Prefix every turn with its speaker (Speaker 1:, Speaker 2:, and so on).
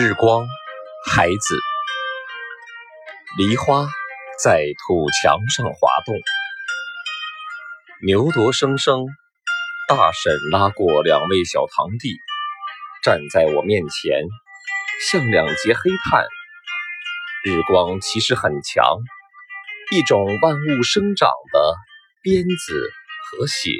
Speaker 1: 日光孩子。梨花在土墙上滑动。牛犊声声大婶拉过两位小堂弟站在我面前像两截黑炭。日光其实很强一种万物生长的鞭子和血。